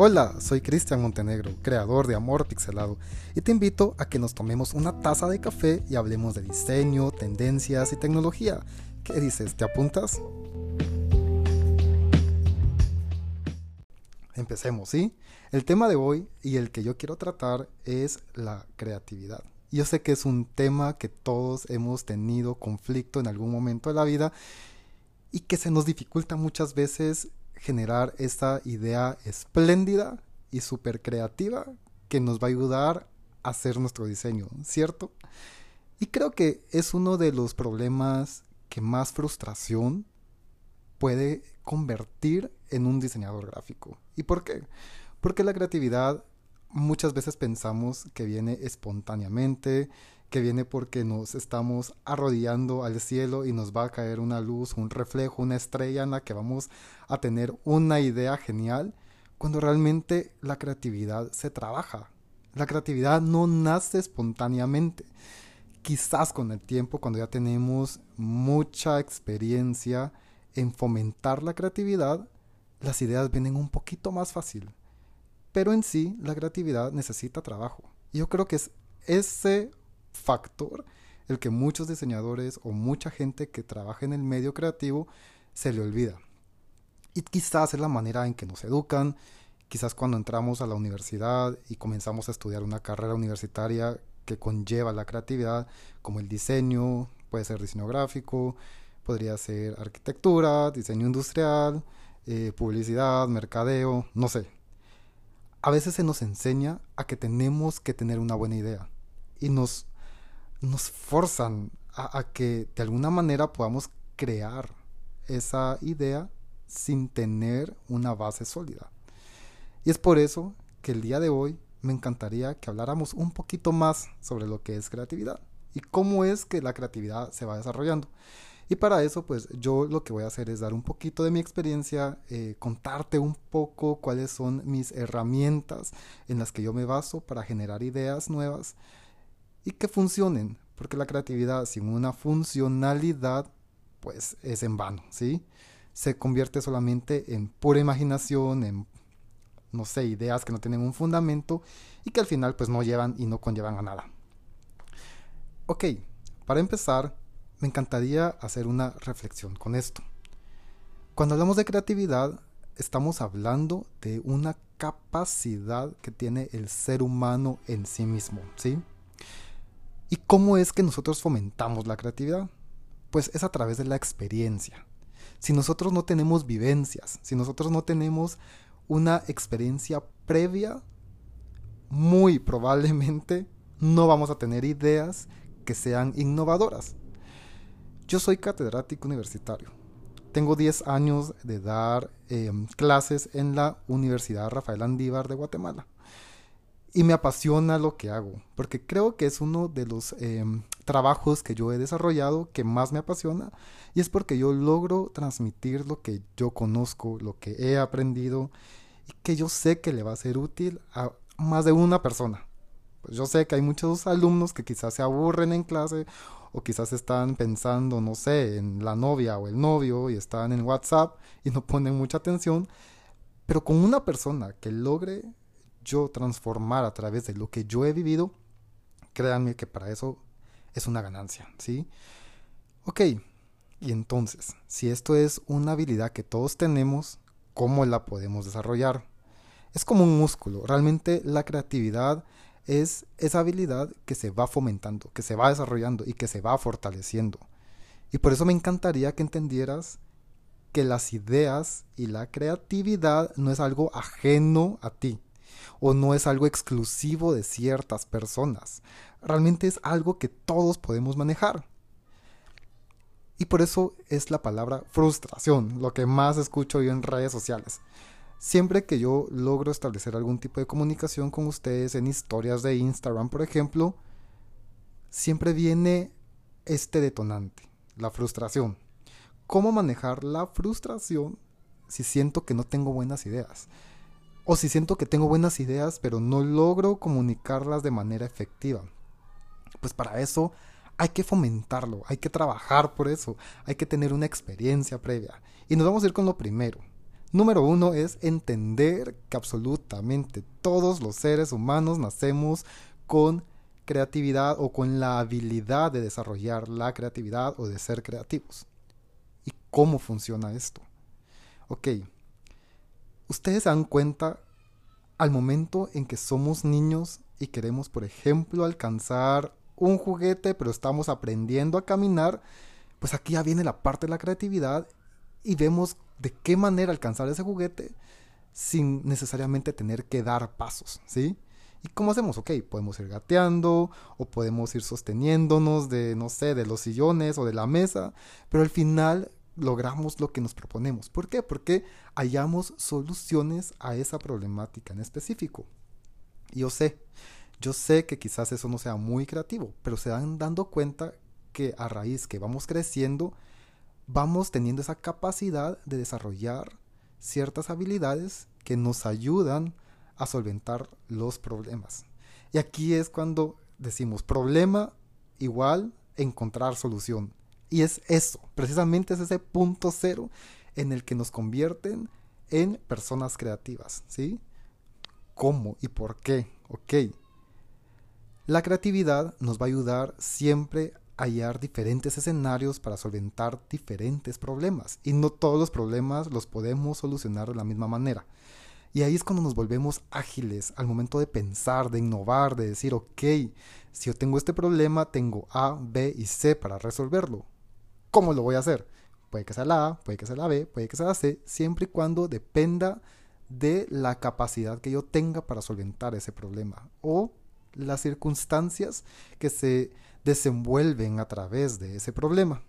Hola, soy Cristian Montenegro, creador de Amor Pixelado, y te invito a que nos tomemos una taza de café y hablemos de diseño, tendencias y tecnología. ¿Qué dices? ¿Te apuntas? Empecemos, ¿sí? El tema de hoy y el que yo quiero tratar es la creatividad. Yo sé que es un tema que todos hemos tenido conflicto en algún momento de la vida y que se nos dificulta muchas veces generar esta idea espléndida y súper creativa que nos va a ayudar a hacer nuestro diseño, ¿cierto? Y creo que es uno de los problemas que más frustración puede convertir en un diseñador gráfico. ¿Y por qué? Porque la creatividad muchas veces pensamos que viene espontáneamente, que viene porque nos estamos arrodillando al cielo y nos va a caer una luz, un reflejo, una estrella en la que vamos a tener una idea genial, cuando realmente la creatividad se trabaja. La creatividad no nace espontáneamente. Quizás con el tiempo, cuando ya tenemos mucha experiencia en fomentar la creatividad, las ideas vienen un poquito más fácil. Pero en sí, la creatividad necesita trabajo. Yo creo que es ese factor el que muchos diseñadores o mucha gente que trabaja en el medio creativo se le olvida. Y quizás es la manera en que nos educan, quizás cuando entramos a la universidad y comenzamos a estudiar una carrera universitaria que conlleva la creatividad, como el diseño, puede ser diseño gráfico, podría ser arquitectura, diseño industrial, eh, publicidad, mercadeo, no sé. A veces se nos enseña a que tenemos que tener una buena idea y nos nos forzan a, que de alguna manera podamos crear esa idea sin tener una base sólida. Y es por eso que el día de hoy me encantaría que habláramos un poquito más sobre lo que es creatividad y cómo es que la creatividad se va desarrollando. Y para eso, pues yo lo que voy a hacer es dar un poquito de mi experiencia, eh, contarte un poco cuáles son mis herramientas en las que yo me baso para generar ideas nuevas y que funcionen, porque la creatividad sin una funcionalidad pues es en vano, ¿sí? Se convierte solamente en pura imaginación, en no sé, ideas que no tienen un fundamento y que al final pues no llevan y no conllevan a nada. Ok, para empezar, me encantaría hacer una reflexión con esto. Cuando hablamos de creatividad, estamos hablando de una capacidad que tiene el ser humano en sí mismo, ¿sí? ¿Y cómo es que nosotros fomentamos la creatividad? Pues es a través de la experiencia. Si nosotros no tenemos vivencias, si nosotros no tenemos una experiencia previa, muy probablemente no vamos a tener ideas que sean innovadoras. Yo soy catedrático universitario. Tengo 10 años de dar em, clases en la Universidad Rafael Andívar de Guatemala y me apasiona lo que hago, porque creo que es uno de los em, trabajos que yo he desarrollado que más me apasiona y es porque yo logro transmitir lo que yo conozco, lo que he aprendido y que yo sé que le va a ser útil a más de una persona. Pues yo sé que hay muchos alumnos que quizás se aburren en clase o quizás están pensando, no sé, en la novia o el novio y están en WhatsApp y no ponen mucha atención, pero con una persona que logre yo transformar a través de lo que yo he vivido, créanme que para eso es una ganancia, ¿sí? Ok, y entonces, si esto es una habilidad que todos tenemos, ¿cómo la podemos desarrollar? Es como un músculo, realmente la creatividad es esa habilidad que se va fomentando, que se va desarrollando y que se va fortaleciendo. Y por eso me encantaría que entendieras que las ideas y la creatividad no es algo ajeno a ti, o no es algo exclusivo de ciertas personas. Realmente es algo que todos podemos manejar. Y por eso es la palabra frustración, lo que más escucho yo en redes sociales. Siempre que yo logro establecer algún tipo de comunicación con ustedes en historias de Instagram, por ejemplo, siempre viene este detonante, la frustración. ¿Cómo manejar la frustración si siento que no tengo buenas ideas? O si siento que tengo buenas ideas pero no logro comunicarlas de manera efectiva. Pues para eso hay que fomentarlo, hay que trabajar por eso, hay que tener una experiencia previa. Y nos vamos a ir con lo primero. Número uno es entender que absolutamente todos los seres humanos nacemos con creatividad o con la habilidad de desarrollar la creatividad o de ser creativos. ¿Y cómo funciona esto? Ok, ustedes se dan cuenta al momento en que somos niños y queremos, por ejemplo, alcanzar un juguete, pero estamos aprendiendo a caminar, pues aquí ya viene la parte de la creatividad y vemos de qué manera alcanzar ese juguete sin necesariamente tener que dar pasos, ¿sí? ¿Y cómo hacemos? Ok, podemos ir gateando o podemos ir sosteniéndonos de, no sé, de los sillones o de la mesa, pero al final logramos lo que nos proponemos. ¿Por qué? Porque hallamos soluciones a esa problemática en específico. Yo sé, yo sé que quizás eso no sea muy creativo, pero se dan dando cuenta que a raíz que vamos creciendo, vamos teniendo esa capacidad de desarrollar ciertas habilidades que nos ayudan a solventar los problemas. Y aquí es cuando decimos problema igual encontrar solución. Y es eso, precisamente es ese punto cero en el que nos convierten en personas creativas, ¿sí? ¿Cómo y por qué? Ok. La creatividad nos va a ayudar siempre a hallar diferentes escenarios para solventar diferentes problemas. Y no todos los problemas los podemos solucionar de la misma manera. Y ahí es cuando nos volvemos ágiles al momento de pensar, de innovar, de decir, ok, si yo tengo este problema, tengo A, B y C para resolverlo. ¿Cómo lo voy a hacer? Puede que sea la A, puede que sea la B, puede que sea la C, siempre y cuando dependa de la capacidad que yo tenga para solventar ese problema o las circunstancias que se desenvuelven a través de ese problema.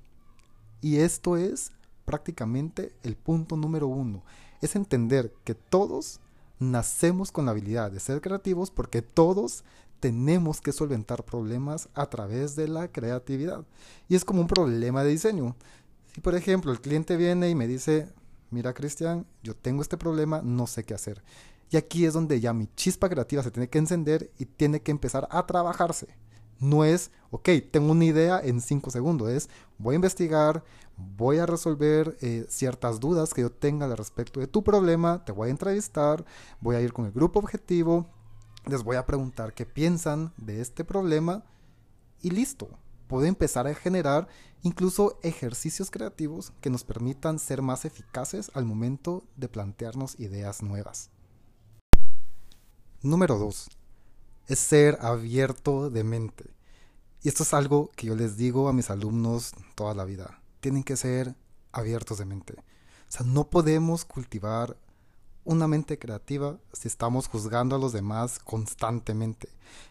Y esto es prácticamente el punto número uno. Es entender que todos nacemos con la habilidad de ser creativos porque todos tenemos que solventar problemas a través de la creatividad. Y es como un problema de diseño. Si por ejemplo el cliente viene y me dice, mira Cristian, yo tengo este problema, no sé qué hacer. Y aquí es donde ya mi chispa creativa se tiene que encender y tiene que empezar a trabajarse. No es, ok, tengo una idea en cinco segundos, es voy a investigar, voy a resolver eh, ciertas dudas que yo tenga al respecto de tu problema, te voy a entrevistar, voy a ir con el grupo objetivo, les voy a preguntar qué piensan de este problema y listo. Puedo empezar a generar incluso ejercicios creativos que nos permitan ser más eficaces al momento de plantearnos ideas nuevas. Número 2. Es ser abierto de mente. Y esto es algo que yo les digo a mis alumnos toda la vida. Tienen que ser abiertos de mente. O sea, no podemos cultivar una mente creativa si estamos juzgando a los demás constantemente.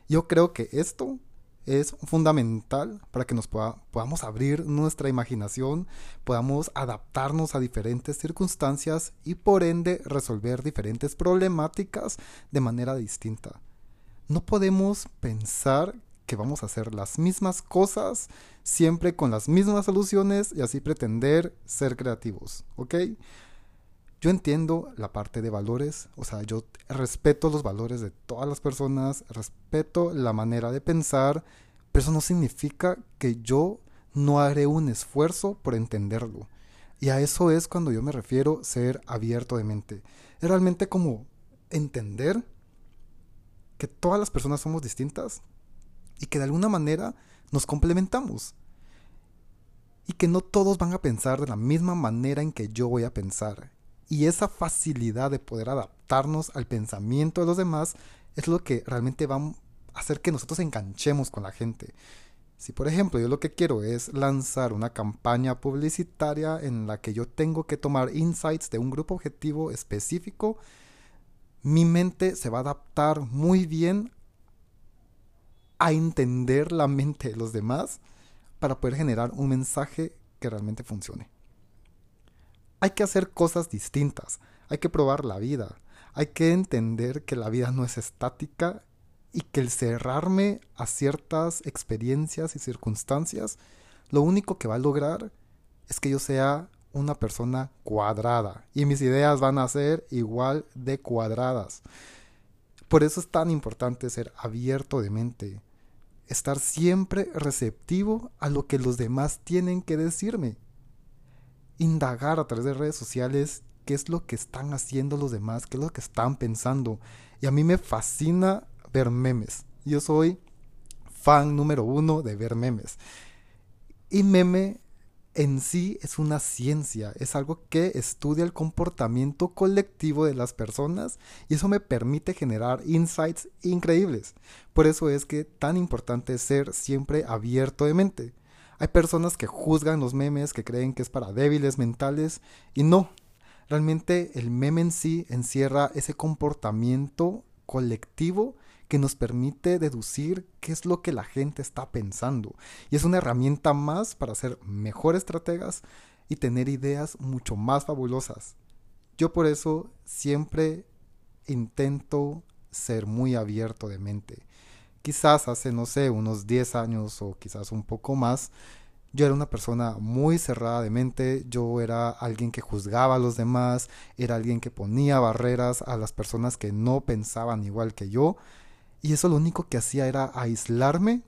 Yo creo que esto es fundamental para que nos podamos abrir nuestra imaginación, podamos adaptarnos a diferentes circunstancias y por ende resolver diferentes problemáticas de manera distinta. No podemos pensar que vamos a hacer las mismas cosas siempre con las mismas soluciones y así pretender ser creativos, ¿ok? Yo entiendo la parte de valores, o sea, yo respeto los valores de todas las personas, respeto la manera de pensar, pero eso no significa que yo no haré un esfuerzo por entenderlo. Y a eso es cuando yo me refiero ser abierto de mente. Es realmente como entender que todas las personas somos distintas y que de alguna manera nos complementamos. Y que no todos van a pensar de la misma manera en que yo voy a pensar. Y esa facilidad de poder adaptarnos al pensamiento de los demás es lo que realmente va a hacer que nosotros enganchemos con la gente. Si por ejemplo yo lo que quiero es lanzar una campaña publicitaria en la que yo tengo que tomar insights de un grupo objetivo específico, mi mente se va a adaptar muy bien a entender la mente de los demás para poder generar un mensaje que realmente funcione. Hay que hacer cosas distintas, hay que probar la vida, hay que entender que la vida no es estática y que el cerrarme a ciertas experiencias y circunstancias, lo único que va a lograr es que yo sea una persona cuadrada. Y mis ideas van a ser igual de cuadradas. Por eso es tan importante ser abierto de mente, estar siempre receptivo a lo que los demás tienen que decirme indagar a través de redes sociales qué es lo que están haciendo los demás, qué es lo que están pensando. Y a mí me fascina ver memes. Yo soy fan número uno de ver memes. Y meme en sí es una ciencia, es algo que estudia el comportamiento colectivo de las personas y eso me permite generar insights increíbles. Por eso es que tan importante es ser siempre abierto de mente. Hay personas que juzgan los memes, que creen que es para débiles mentales y no. Realmente el meme en sí encierra ese comportamiento colectivo que nos permite deducir qué es lo que la gente está pensando. Y es una herramienta más para ser mejores estrategas y tener ideas mucho más fabulosas. Yo por eso siempre intento ser muy abierto de mente. Quizás hace, no sé, unos 10 años o quizás un poco más, yo era una persona muy cerrada de mente, yo era alguien que juzgaba a los demás, era alguien que ponía barreras a las personas que no pensaban igual que yo y eso lo único que hacía era aislarme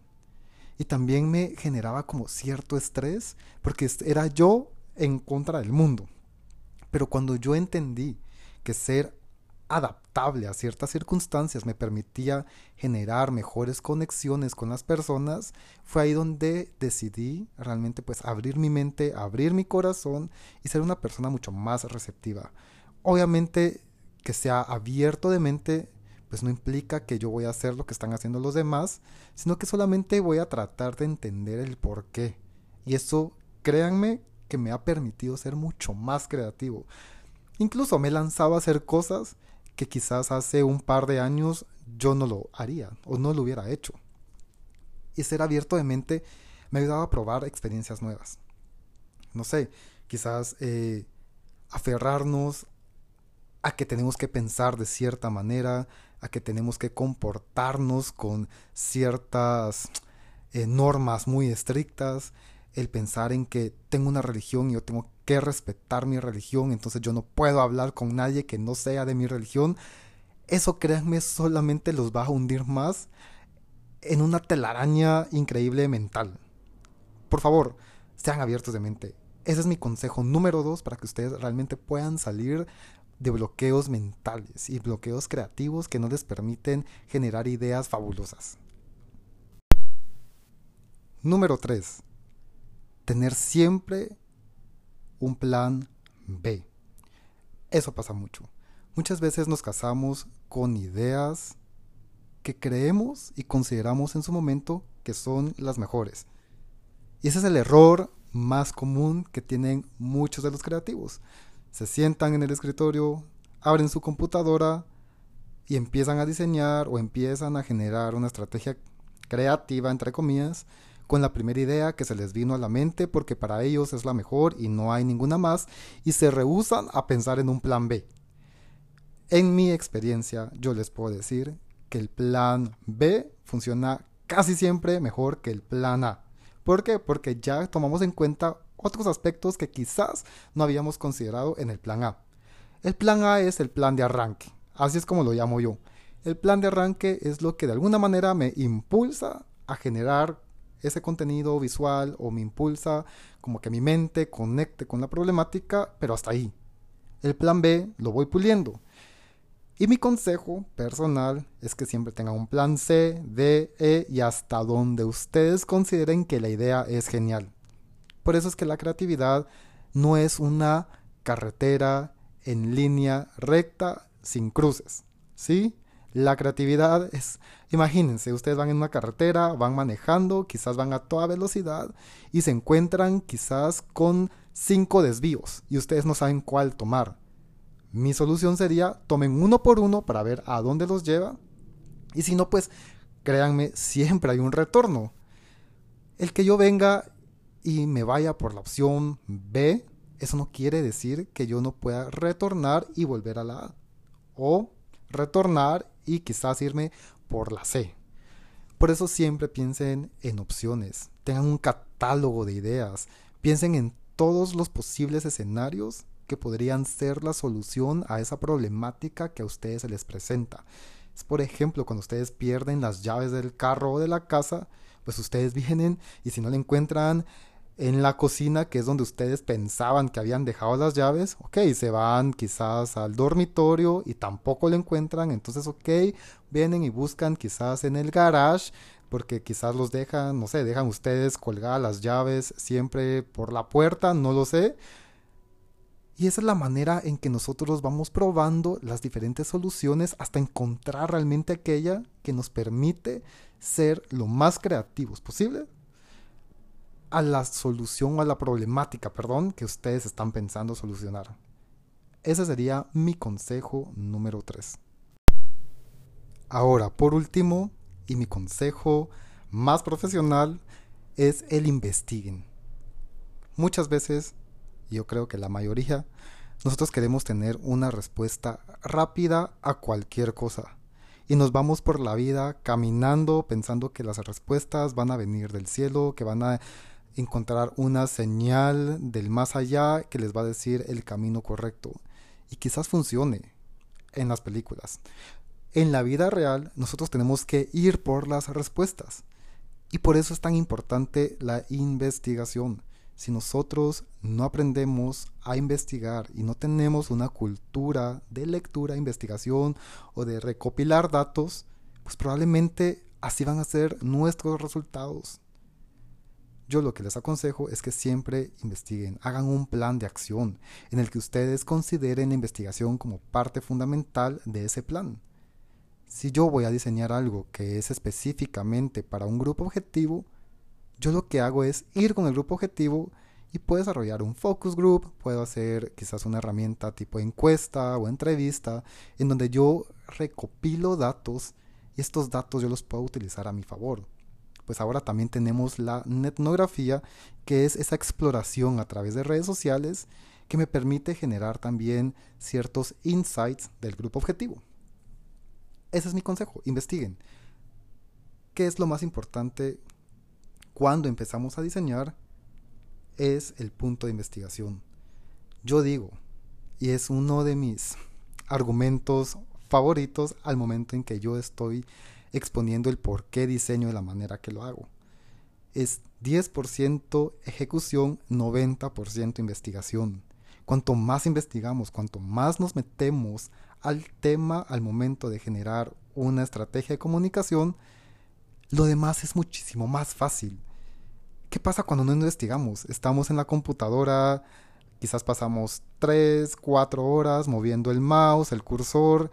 y también me generaba como cierto estrés porque era yo en contra del mundo. Pero cuando yo entendí que ser adaptable a ciertas circunstancias me permitía generar mejores conexiones con las personas, fue ahí donde decidí realmente pues abrir mi mente, abrir mi corazón y ser una persona mucho más receptiva. Obviamente que sea abierto de mente pues no implica que yo voy a hacer lo que están haciendo los demás, sino que solamente voy a tratar de entender el por qué. Y eso, créanme, que me ha permitido ser mucho más creativo. Incluso me he lanzado a hacer cosas que quizás hace un par de años yo no lo haría o no lo hubiera hecho. Y ser abierto de mente me ha ayudado a probar experiencias nuevas. No sé, quizás eh, aferrarnos a que tenemos que pensar de cierta manera, a que tenemos que comportarnos con ciertas eh, normas muy estrictas, el pensar en que tengo una religión y yo tengo que respetar mi religión, entonces yo no puedo hablar con nadie que no sea de mi religión, eso créanme solamente los va a hundir más en una telaraña increíble mental. Por favor, sean abiertos de mente. Ese es mi consejo número dos para que ustedes realmente puedan salir de bloqueos mentales y bloqueos creativos que no les permiten generar ideas fabulosas. Número 3. Tener siempre un plan B. Eso pasa mucho. Muchas veces nos casamos con ideas que creemos y consideramos en su momento que son las mejores. Y ese es el error más común que tienen muchos de los creativos se sientan en el escritorio, abren su computadora y empiezan a diseñar o empiezan a generar una estrategia creativa, entre comillas, con la primera idea que se les vino a la mente porque para ellos es la mejor y no hay ninguna más y se rehusan a pensar en un plan B. En mi experiencia yo les puedo decir que el plan B funciona casi siempre mejor que el plan A. ¿Por qué? Porque ya tomamos en cuenta otros aspectos que quizás no habíamos considerado en el plan A. El plan A es el plan de arranque, así es como lo llamo yo. El plan de arranque es lo que de alguna manera me impulsa a generar ese contenido visual o me impulsa como que mi mente conecte con la problemática, pero hasta ahí. El plan B lo voy puliendo. Y mi consejo personal es que siempre tengan un plan C, D, E y hasta donde ustedes consideren que la idea es genial. Por eso es que la creatividad no es una carretera en línea recta sin cruces. ¿Sí? La creatividad es, imagínense, ustedes van en una carretera, van manejando, quizás van a toda velocidad y se encuentran quizás con cinco desvíos y ustedes no saben cuál tomar. Mi solución sería tomen uno por uno para ver a dónde los lleva y si no, pues créanme, siempre hay un retorno. El que yo venga y me vaya por la opción B, eso no quiere decir que yo no pueda retornar y volver a la A. O retornar y quizás irme por la C. Por eso siempre piensen en opciones, tengan un catálogo de ideas, piensen en todos los posibles escenarios que podrían ser la solución a esa problemática que a ustedes se les presenta. Es por ejemplo cuando ustedes pierden las llaves del carro o de la casa, pues ustedes vienen y si no le encuentran en la cocina, que es donde ustedes pensaban que habían dejado las llaves, ok, se van quizás al dormitorio y tampoco lo encuentran, entonces, ok, vienen y buscan quizás en el garage, porque quizás los dejan, no sé, dejan ustedes colgar las llaves siempre por la puerta, no lo sé. Y esa es la manera en que nosotros vamos probando las diferentes soluciones hasta encontrar realmente aquella que nos permite ser lo más creativos posible a la solución o a la problemática, perdón, que ustedes están pensando solucionar. Ese sería mi consejo número 3. Ahora, por último, y mi consejo más profesional es el investiguen. Muchas veces, yo creo que la mayoría, nosotros queremos tener una respuesta rápida a cualquier cosa. Y nos vamos por la vida caminando pensando que las respuestas van a venir del cielo, que van a encontrar una señal del más allá que les va a decir el camino correcto. Y quizás funcione en las películas. En la vida real nosotros tenemos que ir por las respuestas. Y por eso es tan importante la investigación. Si nosotros no aprendemos a investigar y no tenemos una cultura de lectura, investigación o de recopilar datos, pues probablemente así van a ser nuestros resultados. Yo lo que les aconsejo es que siempre investiguen, hagan un plan de acción en el que ustedes consideren la investigación como parte fundamental de ese plan. Si yo voy a diseñar algo que es específicamente para un grupo objetivo, yo lo que hago es ir con el grupo objetivo y puedo desarrollar un focus group, puedo hacer quizás una herramienta tipo encuesta o entrevista en donde yo recopilo datos y estos datos yo los puedo utilizar a mi favor pues ahora también tenemos la etnografía, que es esa exploración a través de redes sociales que me permite generar también ciertos insights del grupo objetivo. Ese es mi consejo, investiguen. ¿Qué es lo más importante cuando empezamos a diseñar? Es el punto de investigación. Yo digo, y es uno de mis argumentos favoritos al momento en que yo estoy exponiendo el por qué diseño de la manera que lo hago. Es 10% ejecución, 90% investigación. Cuanto más investigamos, cuanto más nos metemos al tema al momento de generar una estrategia de comunicación, lo demás es muchísimo más fácil. ¿Qué pasa cuando no investigamos? Estamos en la computadora, quizás pasamos 3, 4 horas moviendo el mouse, el cursor,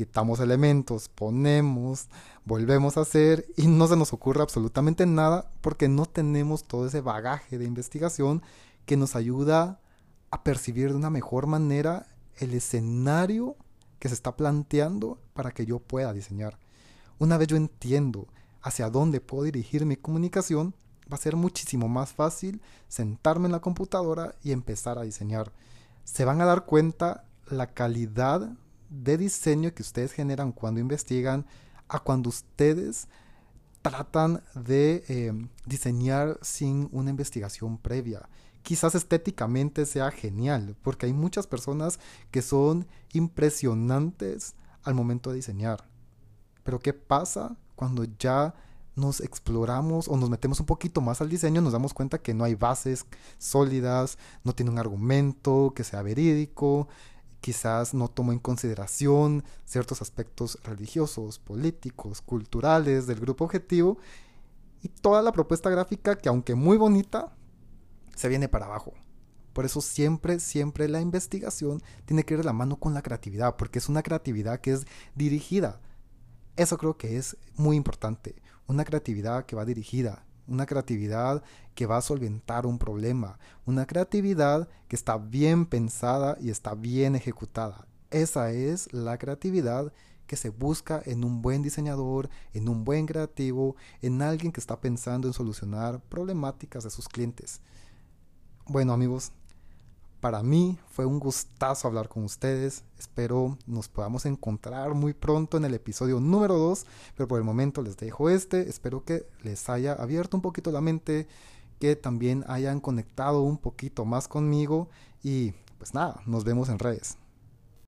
quitamos elementos, ponemos, volvemos a hacer y no se nos ocurre absolutamente nada porque no tenemos todo ese bagaje de investigación que nos ayuda a percibir de una mejor manera el escenario que se está planteando para que yo pueda diseñar. Una vez yo entiendo hacia dónde puedo dirigir mi comunicación, va a ser muchísimo más fácil sentarme en la computadora y empezar a diseñar. Se van a dar cuenta la calidad de diseño que ustedes generan cuando investigan a cuando ustedes tratan de eh, diseñar sin una investigación previa. Quizás estéticamente sea genial, porque hay muchas personas que son impresionantes al momento de diseñar. Pero ¿qué pasa cuando ya nos exploramos o nos metemos un poquito más al diseño, nos damos cuenta que no hay bases sólidas, no tiene un argumento que sea verídico, quizás no tomó en consideración ciertos aspectos religiosos, políticos, culturales del grupo objetivo y toda la propuesta gráfica que aunque muy bonita, se viene para abajo. Por eso siempre, siempre la investigación tiene que ir de la mano con la creatividad, porque es una creatividad que es dirigida. Eso creo que es muy importante. Una creatividad que va dirigida, una creatividad que va a solventar un problema, una creatividad que está bien pensada y está bien ejecutada. Esa es la creatividad que se busca en un buen diseñador, en un buen creativo, en alguien que está pensando en solucionar problemáticas de sus clientes. Bueno amigos, para mí fue un gustazo hablar con ustedes. Espero nos podamos encontrar muy pronto en el episodio número 2. Pero por el momento les dejo este. Espero que les haya abierto un poquito la mente. Que también hayan conectado un poquito más conmigo. Y pues nada, nos vemos en redes.